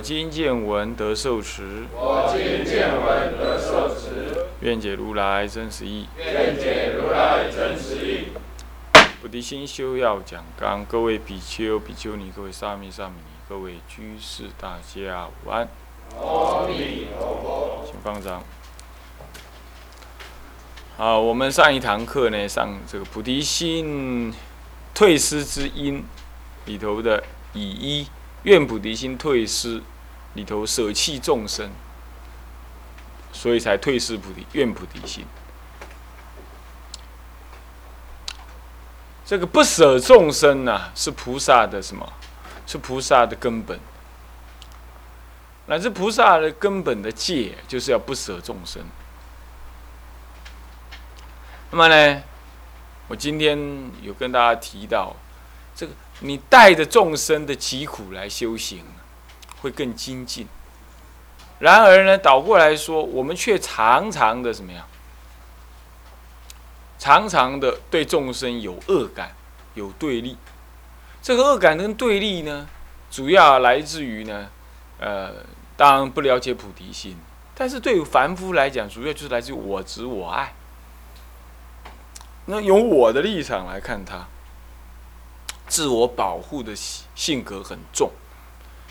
我今见闻得受持，我今见闻得受持，愿解如来真实义。愿解如来真实义。菩提心修要讲纲，各位比丘、比丘尼，各位沙弥、沙弥尼，各位居士，大家午安，阿弥陀佛。请放掌。好，我们上一堂课呢，上这个菩提心退失之因里头的以一愿菩提心退失里头舍弃众生，所以才退失菩提愿菩提心。这个不舍众生呐、是菩萨的什么？是菩萨的根本。乃至菩萨的根本的戒，就是要不舍众生。那么呢，我今天有跟大家提到，这个你带着众生的疾苦来修行，会更精进。然而呢，倒过来说，我们却常常的怎么样？常常的对众生有恶感，有对立。这个恶感跟对立呢，主要来自于呢，呃，当然不了解菩提心，但是对于凡夫来讲，主要就是来自于我执我爱。那由我的立场来看他，自我保护的性格很重，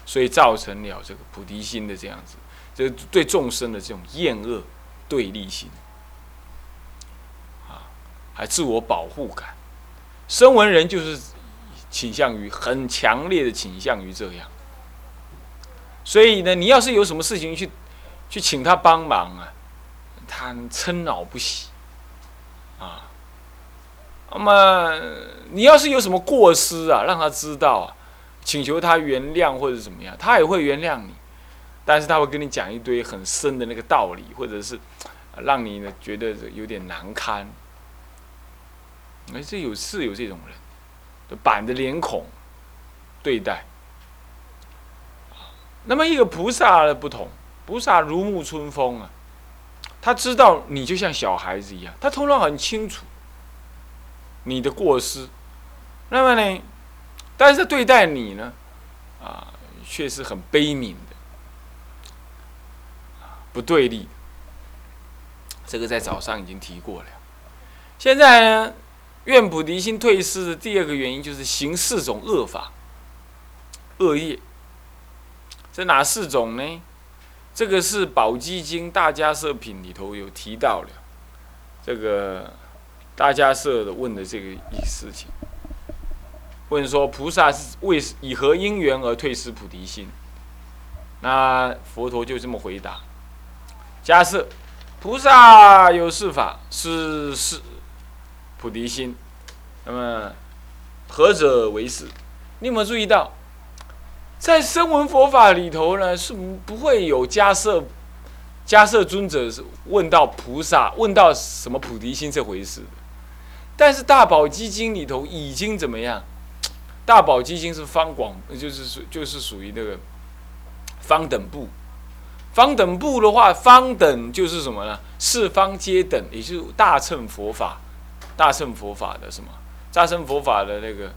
所以造成了这个菩提心的这样子，这对众生的这种厌恶对立心，啊，还自我保护感。声闻人就是倾向于很强烈的倾向于这样，所以呢，你要是有什么事情去去请他帮忙啊，他嗔恼不喜，啊。那么你要是有什么过失啊，让他知道啊，请求他原谅或者怎么样，他也会原谅你，但是他会跟你讲一堆很深的那个道理，或者是让你呢觉得有点难堪。哎，这有是有这种人，板着脸孔对待。那么一个菩萨的不同，菩萨如沐春风啊，他知道你就像小孩子一样，他头脑很清楚。你的过失，那么呢？但是对待你呢，啊，却是很悲悯的，不对立。这个在早上已经提过了。现在呢，愿菩提心退失的第二个原因就是行四种恶法、恶业。这哪四种呢？这个是《宝积经·大迦摄品》里头有提到了，这个。大家设的问的这个一事情，问说菩萨是为以何因缘而退失菩提心？那佛陀就这么回答：假设菩萨有四法是是菩提心，那么何者为是？你有没有注意到，在声闻佛法里头呢，是不会有加设加设尊者是问到菩萨问到什么菩提心这回事？但是大宝积经里头已经怎么样？大宝积经是方广，就是属就是属于那个方等部。方等部的话，方等就是什么呢？四方皆等，也就是大乘佛法，大乘佛法的什么？大乘佛法的那个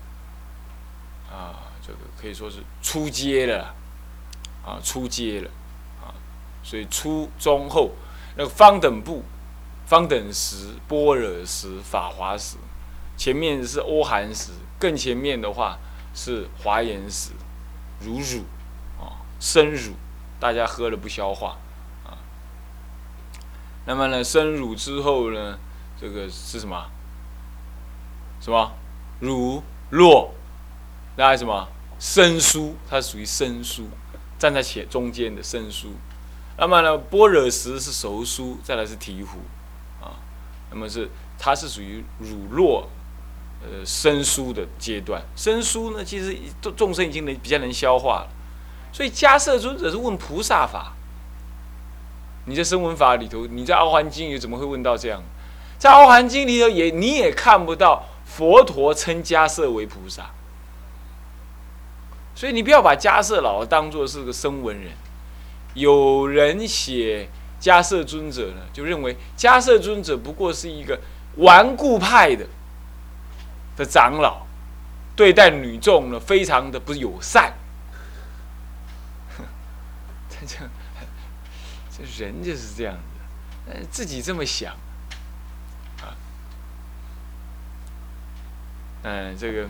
啊，这个可以说是初阶了啊，初阶了啊，所以初中后那个方等部。方等时、般若时、法华时，前面是阿含时，更前面的话是华严时，如乳啊，生乳，大家喝了不消化啊。那么呢，生乳之后呢，这个是什么？什么？乳酪，那什么？生疏，它属于生疏，站在前中间的生疏。那么呢，般若石是熟疏，再来是醍醐。啊那么是，它是属于乳酪，呃，生疏的阶段。生疏呢，其实众众生已经能比较能消化了。所以迦摄尊者是问菩萨法。你在声闻法里头，你在阿含经里怎么会问到这样？在阿含经里头也你也看不到佛陀称迦摄为菩萨。所以你不要把迦摄老当做是个声闻人。有人写迦摄尊者呢，就认为迦摄尊者不过是一个顽固派的的长老，对待女众呢非常的不友善。这样，这人就是这样子，自己这么想啊，嗯，这个。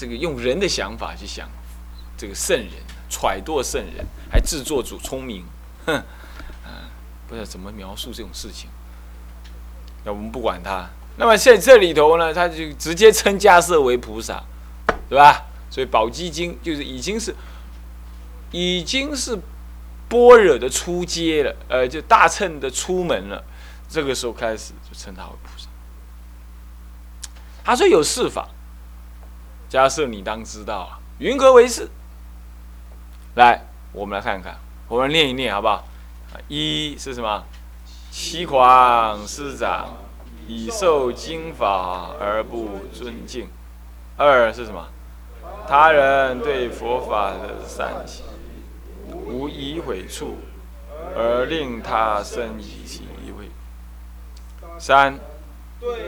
这个用人的想法去想，这个圣人揣度圣人，还自作主聪明，哼，啊，不知道怎么描述这种事情。那我们不管他。那么在这里头呢，他就直接称迦摄为菩萨，对吧？所以宝积经就是已经是，已经是般若的出阶了，呃，就大乘的出门了。这个时候开始就称他为菩萨。他说有四法。假设你当知道啊，云何为是？来，我们来看看，我们念一念好不好？一是什么？七狂师长以受经法而不尊敬。二是什么？他人对佛法的善行无疑毁处，而令他生疑其畏。三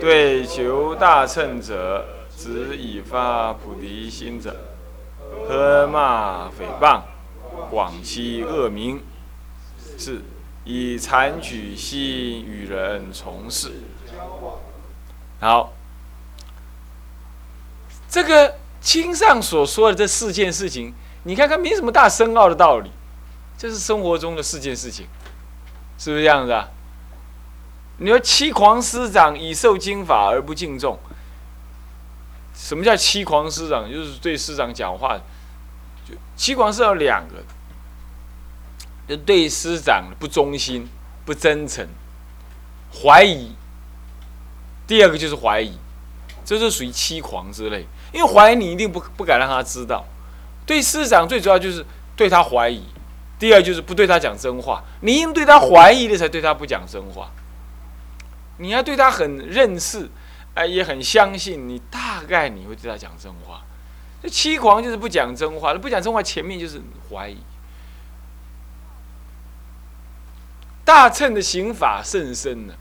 对求大乘者。只以发菩提心者，喝骂诽谤，广欺恶名，四以残取心与人从事。好，这个经上所说的这四件事情，你看看没什么大深奥的道理，这是生活中的四件事情，是不是这样子啊？你说欺狂师长以受经法而不敬重。什么叫欺狂师长？就是对师长讲话，就欺狂是有两个，对师长不忠心、不真诚、怀疑。第二个就是怀疑，这是属于欺狂之类。因为怀疑你一定不不敢让他知道。对师长最主要就是对他怀疑，第二就是不对他讲真话。你应对他怀疑的，才对他不讲真话。你要对他很认识。哎，也很相信你，大概你会对他讲真话。这欺狂就是不讲真话，不讲真话前面就是怀疑。大乘的刑法甚深呢。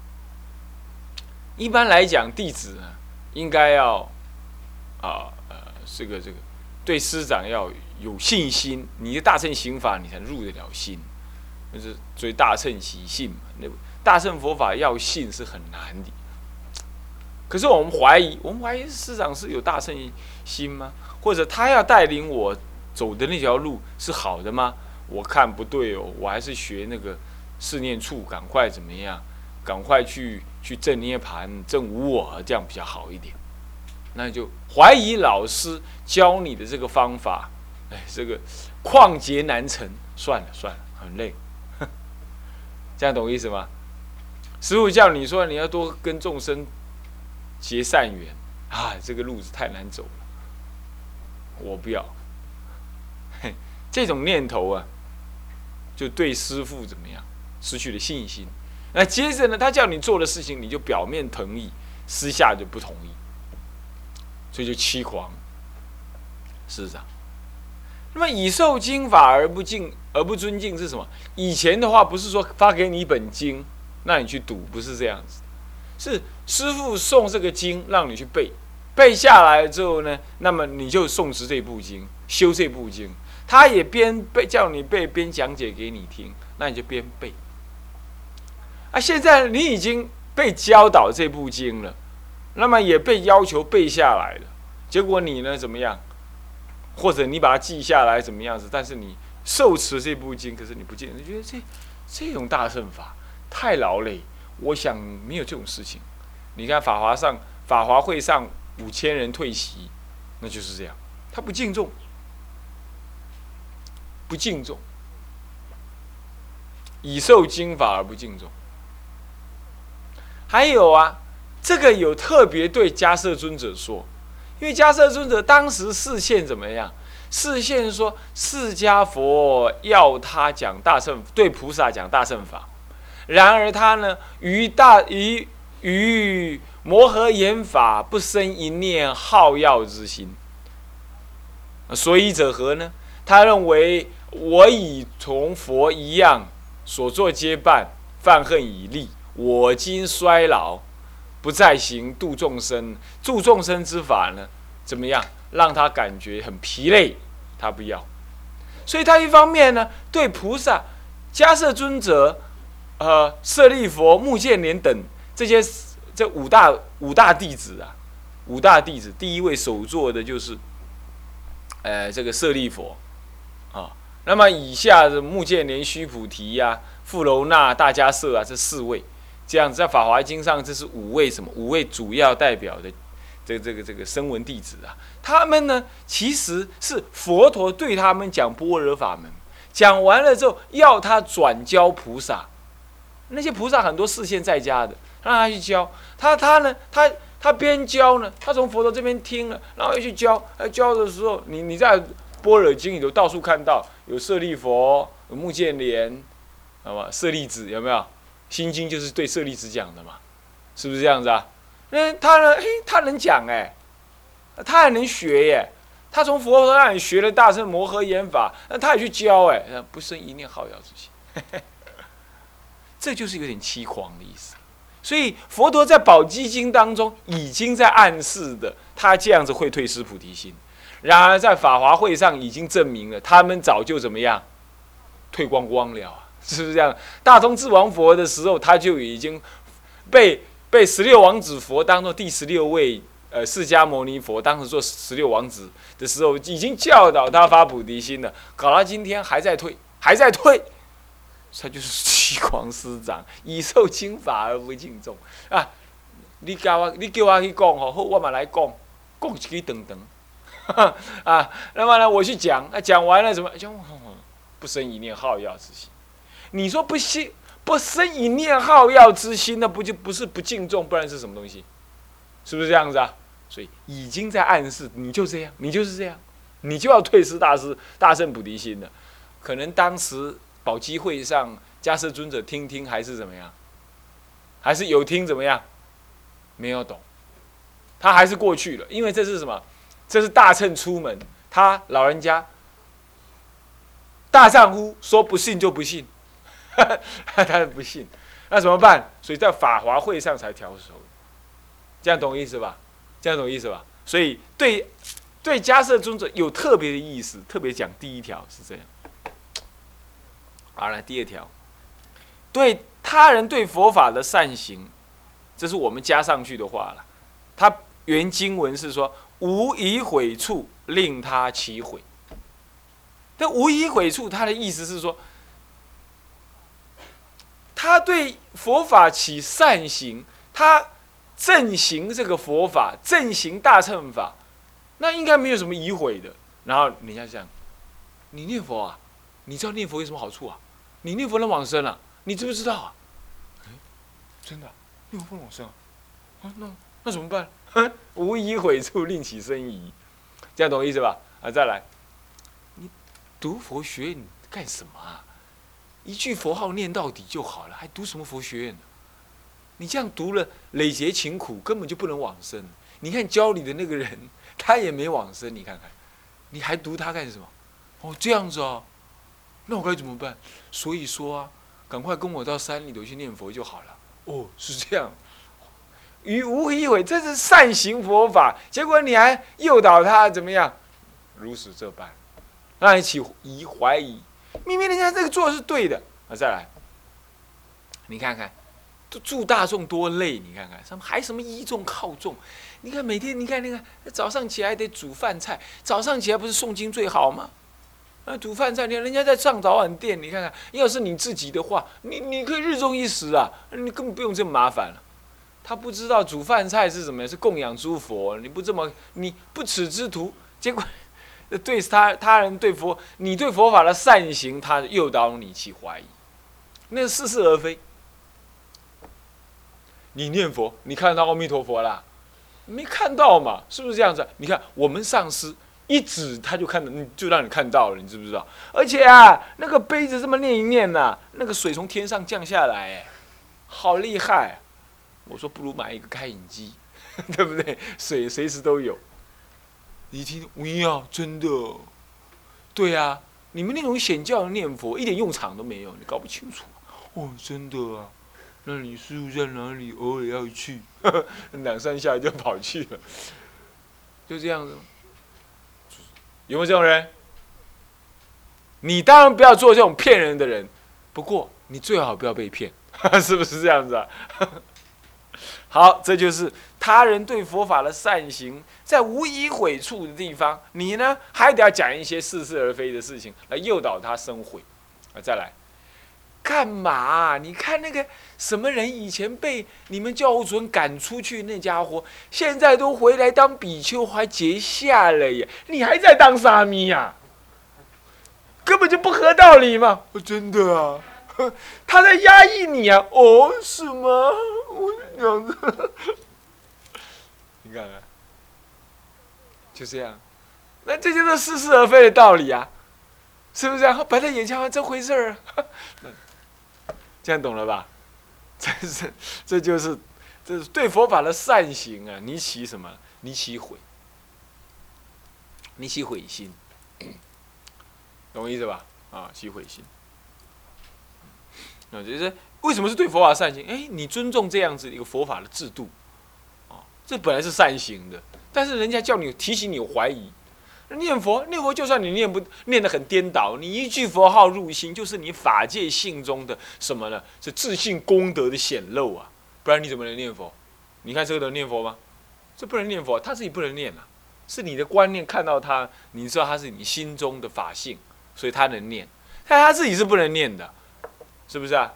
一般来讲，弟子啊，应该要啊呃，这个这个对师长要有信心。你的大乘刑法，你才入得了心。就是追大乘习信嘛，那大乘佛法要信是很难的。可是我们怀疑，我们怀疑师长是有大乘心吗？或者他要带领我走的那条路是好的吗？我看不对哦，我还是学那个四念处，赶快怎么样？赶快去去正涅盘、正无我，这样比较好一点。那就怀疑老师教你的这个方法，哎，这个旷劫难成，算了算了，很累。这样懂意思吗？师傅叫你说你要多跟众生。结善缘啊，这个路子太难走了，我不要。嘿，这种念头啊，就对师傅怎么样失去了信心。那接着呢，他叫你做的事情，你就表面同意，私下就不同意，所以就欺狂，是这样。那么以受经法而不敬而不尊敬是什么？以前的话不是说发给你一本经，让你去读，不是这样子。是师傅送这个经让你去背，背下来之后呢，那么你就诵持这部经，修这部经。他也边背叫你背，边讲解给你听，那你就边背。啊，现在你已经被教导这部经了，那么也被要求背下来了。结果你呢怎么样？或者你把它记下来怎么样子？但是你受持这部经，可是你不见，你觉得这这种大圣法太劳累。我想没有这种事情。你看法华上法华会上五千人退席，那就是这样。他不敬重，不敬重，以受经法而不敬重。还有啊，这个有特别对迦摄尊者说，因为迦摄尊者当时视线怎么样？视线说释迦佛要他讲大乘，对菩萨讲大乘法，然而他呢，于大于于摩诃言法不生一念好要之心。所以者何呢？他认为我已同佛一样，所作皆办，犯恨已立，我今衰老，不再行度众生，度众生之法呢？怎么样？让他感觉很疲累，他不要。所以他一方面呢，对菩萨、迦摄尊者、呃舍利佛、目犍连等这些这五大五大弟子啊，五大弟子第一位首座的就是。呃，这个舍利佛，啊，那么以下的目犍连、须菩提呀、富楼那、大迦舍啊，这四位，这样子在《法华经》上，这是五位什么？五位主要代表的这这个这个声闻弟子啊，他们呢，其实是佛陀对他们讲般若法门，讲完了之后，要他转教菩萨，那些菩萨很多视线在家的，让他去教他，他呢，他。他边教呢，他从佛陀这边听了，然后又去教。哎，教的时候，你你在《般若经》里头到处看到有舍利佛、有目犍连，好吧？舍利子有没有？《心经》就是对舍利子讲的嘛，是不是这样子啊？那他呢？嘿，他能讲哎，他还能学耶。他从佛陀那里学了大乘摩诃言法，那他也去教哎，不生一念好要之心，这就是有点凄狂的意思。所以佛陀在宝积经当中已经在暗示的，他这样子会退失菩提心。然而在法华会上已经证明了，他们早就怎么样，退光光了？是不是这样？大通智王佛的时候，他就已经被被十六王子佛当做第十六位呃释迦牟尼佛，当时做十六王子的时候，已经教导他发菩提心了。搞到今天还在退，还在退。他就是欺狂师长，以受轻法而不敬重啊！你教我，你叫我去讲吼，好，我嘛来讲，讲一句等等 啊。那么呢，我去讲，那讲完了怎么讲？不生一念好要之心。你说不信，不生一念好要之心，那不就不是不敬重，不然是什么东西？是不是这样子啊？所以已经在暗示，你就这样，你就是这样，你就要退失大师大圣菩提心了。可能当时。宝机会上，迦摄尊者听听还是怎么样？还是有听怎么样？没有懂，他还是过去了。因为这是什么？这是大乘出门，他老人家大丈夫说不信就不信，他不信，那怎么办？所以在法华会上才调手，这样懂意思吧？这样懂意思吧？所以对对迦摄尊者有特别的意思，特别讲第一条是这样。好了，第二条，对他人对佛法的善行，这是我们加上去的话了。他原经文是说“无以毁处，令他起毁”。这“无以毁处”，他的意思是说，他对佛法起善行，他正行这个佛法，正行大乘法，那应该没有什么疑毁的。然后人家讲：“你念佛啊？你知道念佛有什么好处啊？”你念佛能往生啊，你知不知道啊？真的，念佛能往生啊？啊，那那怎么办？无以毁处，令起生疑，这样懂意思吧？啊，再来，你读佛学院干什么啊？一句佛号念到底就好了，还读什么佛学院呢？你这样读了，累劫勤苦，根本就不能往生。你看教你的那个人，他也没往生，你看看，你还读他干什么？哦，这样子啊。那我该怎么办？所以说啊，赶快跟我到山里头去念佛就好了。哦，是这样。于无一悔，这是善行佛法，结果你还诱导他怎么样？如此这般，让你起疑怀疑。明明人家这个做的是对的，啊，再来，你看看，助大众多累，你看看，什么还什么依众靠众？你看每天，你看那个早上起来得煮饭菜，早上起来不是诵经最好吗？那煮饭菜，你看人家在上早晚店，你看看，要是你自己的话，你你可以日中一时啊，你根本不用这么麻烦了。他不知道煮饭菜是什么，是供养诸佛，你不这么，你不耻之徒，结果对他他人对佛，你对佛法的善行，他诱导你去怀疑，那是似是而非。你念佛，你看到阿弥陀佛啦？没看到嘛？是不是这样子？你看我们上师。一指他就看到，就让你看到了，你知不知道？而且啊，那个杯子这么念一念呐、那个水从天上降下来，哎，好厉害！我说不如买一个开饮机，对不对？水随时都有。你听，喂呀，真的，对呀、你们那种显教念佛一点用场都没有，你搞不清楚。哦，真的啊，那你师傅在哪里？偶尔要去，两三下就跑去了，就这样子。有没有这种人？你当然不要做这种骗人的人，不过你最好不要被骗，是不是这样子啊？好，这就是他人对佛法的善行，在无以悔处的地方，你呢还得要讲一些似是而非的事情来诱导他生悔。啊，再来，干嘛、你看那个什么人以前被你们教务主任赶出去那家伙，现在都回来当比丘，还结下了耶！你还在当沙弥呀、根本就不合道理嘛！我真的啊，他在压抑你啊！哦，什么？我这样子，你看看，就这样，那这就是似是而非的道理啊，是不是啊？摆在眼前啊，这回事儿啊，这样懂了吧？这是，这就是，这是对佛法的善行啊！你起什么？你起悔，你起悔心，懂我意思吧？啊，起悔心。那就是为什么是对佛法善行？哎，你尊重这样子一个佛法的制度，啊，这本来是善行的，但是人家叫你提醒你有怀疑，念佛念佛，就算你念不念得很颠倒，你一句佛号入心，就是你法界性中的什么呢？是自信功德的显露啊！不然你怎么能念佛？你看这个能念佛吗？这不能念佛，他自己不能念啊，是你的观念看到他，你知道他是你心中的法性，所以他能念，但他自己是不能念的，是不是啊？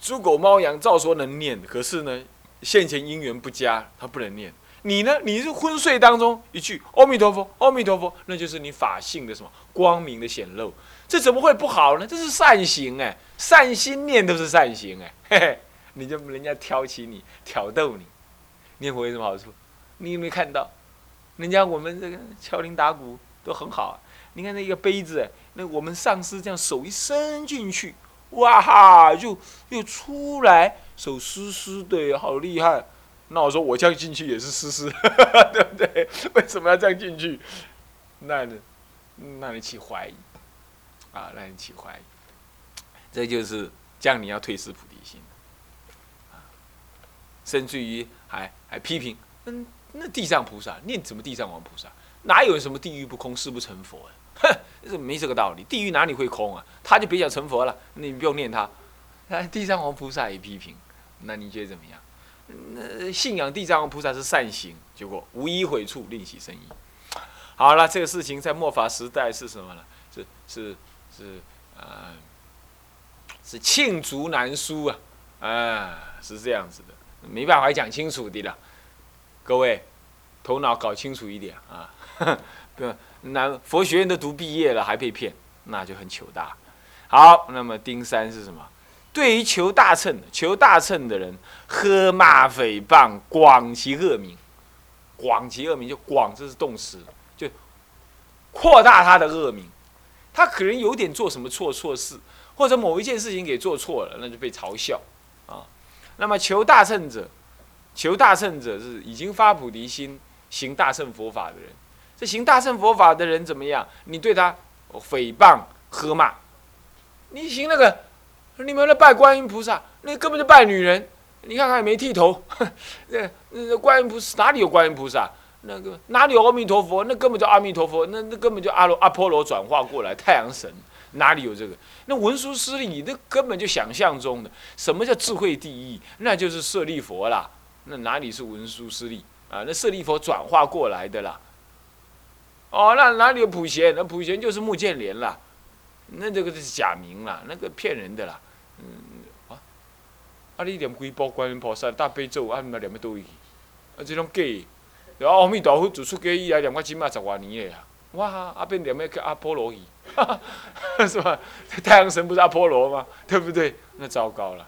猪狗猫羊照说能念，可是呢，现前因缘不佳，他不能念。你呢？你是昏睡当中一句阿弥陀佛，阿弥陀佛，那就是你法性的什么光明的显露。这怎么会不好呢？这是善行哎，善心念都是善行哎，嘿嘿，你就人家挑起你，挑逗你，念佛有什么好处？你有没有看到？人家我们这个敲铃打鼓都很好啊。你看那一个杯子，那我们上师这样手一伸进去，哇哈，就又出来，手湿湿的，好厉害。那我说我这样进去也是湿湿，对不对？为什么要这样进去？那呢？那你起怀疑啊？那你起怀疑，这就是这样，你要退失菩提心啊，甚至于还还批评，嗯，那地藏菩萨念什么地藏王菩萨？哪有什么地狱不空，誓不成佛啊？哼，这没这个道理，地狱哪里会空啊？他就别想成佛了，你不用念他。哎，地藏王菩萨也批评，那你觉得怎么样？那信仰地藏王菩萨是善行，结果无一悔处，另起生疑。好了，这个事情在末法时代是什么呢？是是是呃，是罄竹难书啊，啊，是这样子的，没办法讲清楚的了。各位，头脑搞清楚一点啊！不，那佛学院都读毕业了还被骗，那就很糗大。好，那么丁三是什么？对于求大乘、求大乘的人，喝骂诽谤，广其恶名，广其恶名就广，这是动词，就扩大他的恶名。他可能有点做什么错错事，或者某一件事情给做错了，那就被嘲笑啊。那么求大乘者，求大乘者是已经发菩提心、行大乘佛法的人。这行大乘佛法的人怎么样？你对他诽谤、喝骂，你行那个。你们来拜观音菩萨，那根本就拜女人。你看看也没剃头，那那观音菩萨哪里有观音菩萨？那个哪里有阿弥陀佛？那根本就阿弥陀佛，那那根本就阿罗阿波罗转化过来太阳神，哪里有这个？那文殊师利那根本就想象中的。什么叫智慧第一？那就是舍利佛啦。那哪里是文殊师利啊？那舍利佛转化过来的啦。哦，那哪里有普贤？那普贤就是穆建莲啦。那这个是假名啦，那个骗人的啦。嗯啊，啊！你念几部观音菩萨大悲咒，啊，毋念要倒去？啊，这种假，然后阿弥陀佛祖出家以来念我起码十外年的啊，哇！阿，变念要去阿波罗去，是吧？太阳神不是阿波罗吗？对不对？那糟糕了。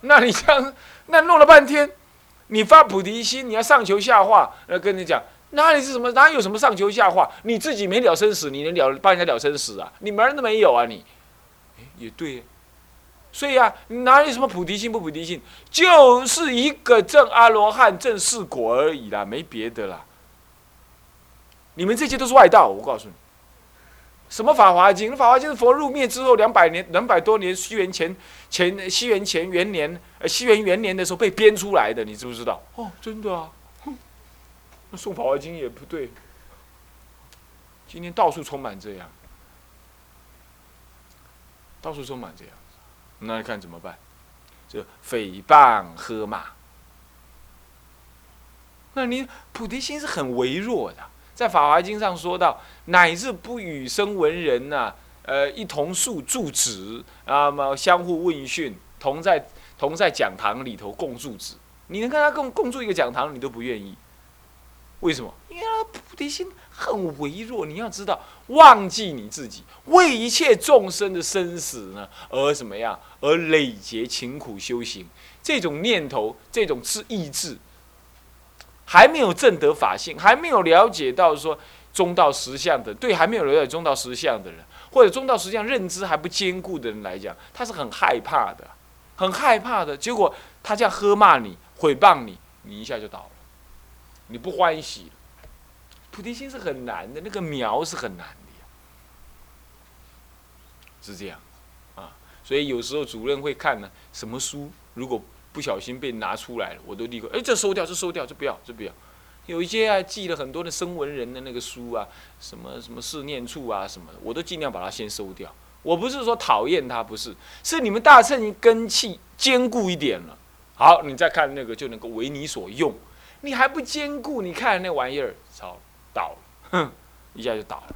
那你这样，那弄了半天，你发菩提心，你要上求下化，那跟你讲，哪里是什么？哪有什么上求下化？你自己没了生死，你能了帮人家了生死啊？你门都没有啊！你，哎，也对。所以啊，哪有什么菩提心不菩提心，就是一个正阿罗汉、正四果而已啦，没别的啦。你们这些都是外道，我告诉你。什么《法华经》？《法华经》是佛入灭之后两百年、两百多年，西元前前西元前元年，呃，西元元年的时候被编出来的，你知不知道？哦，真的啊。送《法华经》也不对。今天到处充满这样，到处充满这样。那你看怎么办？就诽谤、喝骂。那你菩提心是很微弱的，在《法华经》上说到，乃至不与生闻人呐，呃，一同宿住止啊么相互问讯，同在同在讲堂里头共住止，你能跟他共共住一个讲堂，你都不愿意。为什么？因为菩提心很微弱。你要知道，忘记你自己，为一切众生的生死呢，而怎么样？而累劫勤苦修行，这种念头，这种是意志，还没有证得法性，还没有了解到说中道实相的，对还没有了解中道实相的人，或者中道实相认知还不坚固的人来讲，他是很害怕的，很害怕的。结果他这样喝骂你、诽谤你，你一下就倒了。你不欢喜，菩提心是很难的，那个苗是很难的呀，是这样，啊，所以有时候主任会看呢，什么书如果不小心被拿出来了，我都立刻，哎，这收掉，这收掉，这不要，这不要。有一些啊，记了很多的声闻人的那个书啊，什么什么四念处啊什么的，我都尽量把它先收掉。我不是说讨厌它，不是，是你们大乘根气坚固一点了，好，你再看那个就能够为你所用。你还不坚固？你看那玩意儿，操，倒了，哼，一下就倒了，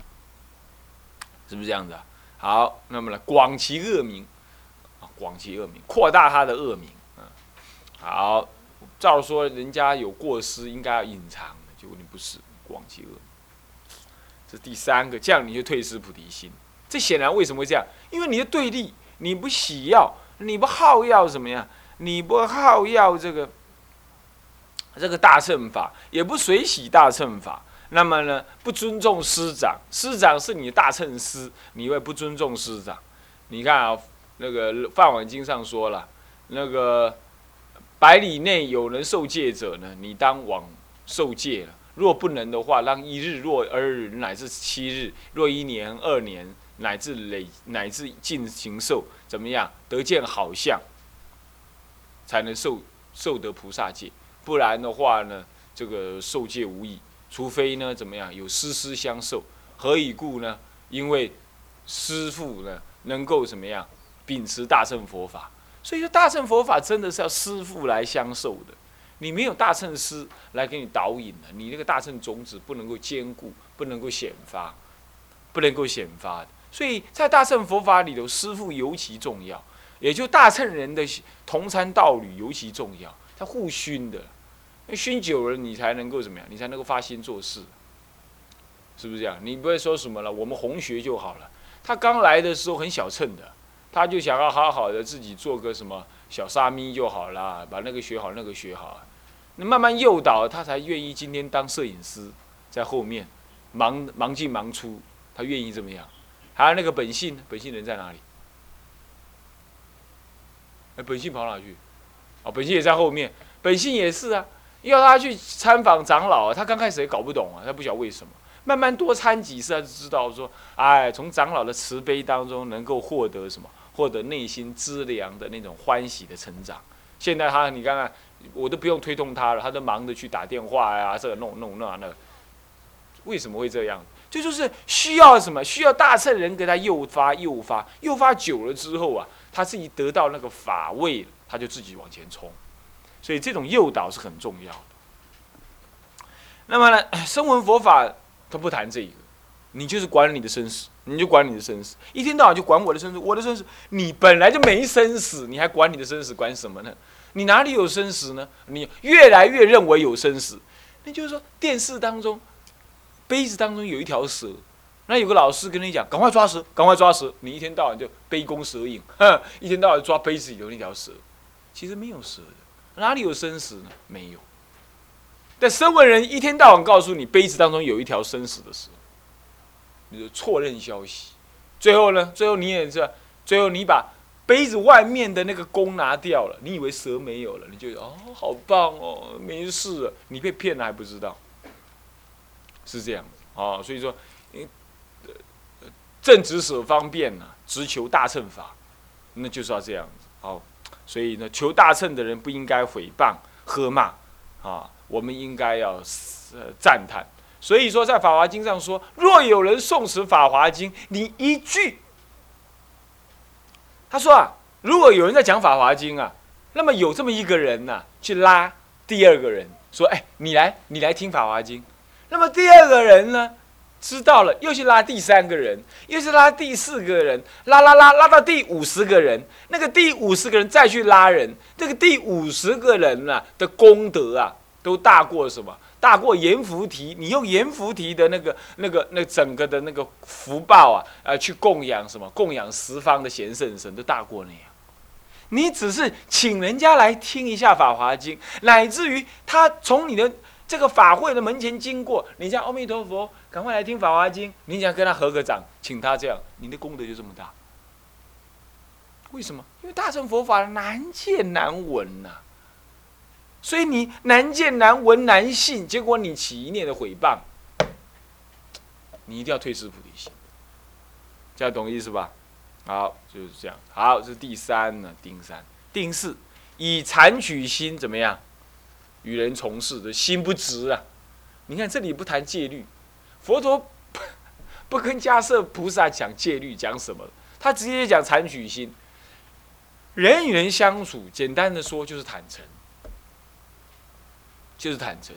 是不是这样子啊？好，那么呢，广其恶名，啊，广其恶名，扩大他的恶名，嗯，好，照说人家有过失，应该要隐藏，结果你不是，广其恶名，这第三个，这样你就退失菩提心。这显然为什么会这样？因为你的对立，你不喜要，你不好要怎么样？你不好要这个。这个大乘法也不随喜大乘法，那么呢，不尊重师长，师长是你的大乘师，你会不尊重师长？你看啊，那个《梵网经》上说了，那个百里内有人受戒者呢，你当往受戒了；若不能的话，让一日、若二日乃至七日，若一年、二年乃至累乃至进行受，怎么样得见好相，才能受受得菩萨戒。不然的话呢，这个受戒无益。除非呢，怎么样有师师相授？何以故呢？因为师父呢，能够怎么样秉持大乘佛法。所以说，大乘佛法真的是要师父来相授的。你没有大乘师来给你导引的，你那个大乘种子不能够坚固，不能够显发，不能够显发。所以在大乘佛法里头，师父尤其重要，也就大乘人的同参道侣尤其重要，他互熏的。熏久了，你才能够怎么样？你才能够发心做事，是不是这样？你不会说什么了？我们红学就好了。他刚来的时候很小乘的，他就想要好好的自己做个什么小沙弥就好了，把那个学好，那个学好。那慢慢诱导他，才愿意今天当摄影师，在后面忙忙进忙出，他愿意怎么样？还有那个本性，本性人在哪里？哎，本性跑哪去？哦，本性也在后面，本性也是啊。要他去参访长老，他刚开始也搞不懂啊，他不晓得为什么。慢慢多参几次，他就知道说，哎，从长老的慈悲当中能够获得什么？获得内心资粮的那种欢喜的成长。现在他，你看看，我都不用推动他了，他都忙着去打电话呀，这个弄弄那那。为什么会这样？这就是需要什么？需要大乘人给他诱发、诱发、诱发久了之后啊，他自己得到那个法位，他就自己往前冲。所以这种诱导是很重要的。那么呢，声闻佛法他不谈这个，你就是管你的生死，你就管你的生死，一天到晚就管我的生死，我的生死，你本来就没生死，你还管你的生死，管什么呢？你哪里有生死呢？你越来越认为有生死，那就是说电视当中杯子当中有一条蛇，那有个老师跟你讲，赶快抓蛇，赶快抓蛇，你一天到晚就杯弓蛇影，哼，一天到晚抓杯子里头那条蛇，其实没有蛇的。哪里有生死呢？没有，但声闻人一天到晚告诉你杯子当中有一条生死的蛇，你就错认消息。最后呢，最后你也是，最后你把杯子外面的那个弓拿掉了，你以为蛇没有了，你就哦，好棒哦，没事了。你被骗了还不知道，是这样哦。所以说，正直舍方便呐，直求大乘法，那就是要这样子。好，所以呢，求大乘的人不应该诽谤、喝骂啊。我们应该要呃赞叹，所以说在《法华经》上说，若有人诵持《法华经》，你一句，他说啊，如果有人在讲《法华经》啊，那么有这么一个人呐，去拉第二个人说，哎，你来，你来听《法华经》，那么第二个人呢，知道了，又去拉第三个人，又是拉第四个人，拉拉拉拉到第五十个人，那个第五十个人再去拉人，这个第五十个人啊的功德啊。都大过什么？大过阎浮提。你用阎浮提的那个、那个、那整个的那个福报啊，啊，去供养什么？供养十方的贤圣神，都大过那样。你只是请人家来听一下《法华经》，乃至于他从你的这个法会的门前经过，你叫阿弥陀佛，赶快来听《法华经》，你想跟他合个掌，请他这样，你的功德就这么大。为什么？因为大乘佛法难见难闻呐。所以你难见难闻难信，结果你起一念的诽谤，你一定要退失菩提心，这样懂意思吧？好，就是这样。好，这是第三呢，丁三、丁四，以残取心怎么样？与人从事的心不直啊！你看这里不谈戒律，佛陀不跟迦舍菩萨讲戒律，讲什么？他直接讲残取心。人与人相处，简单的说就是坦诚。就是坦诚，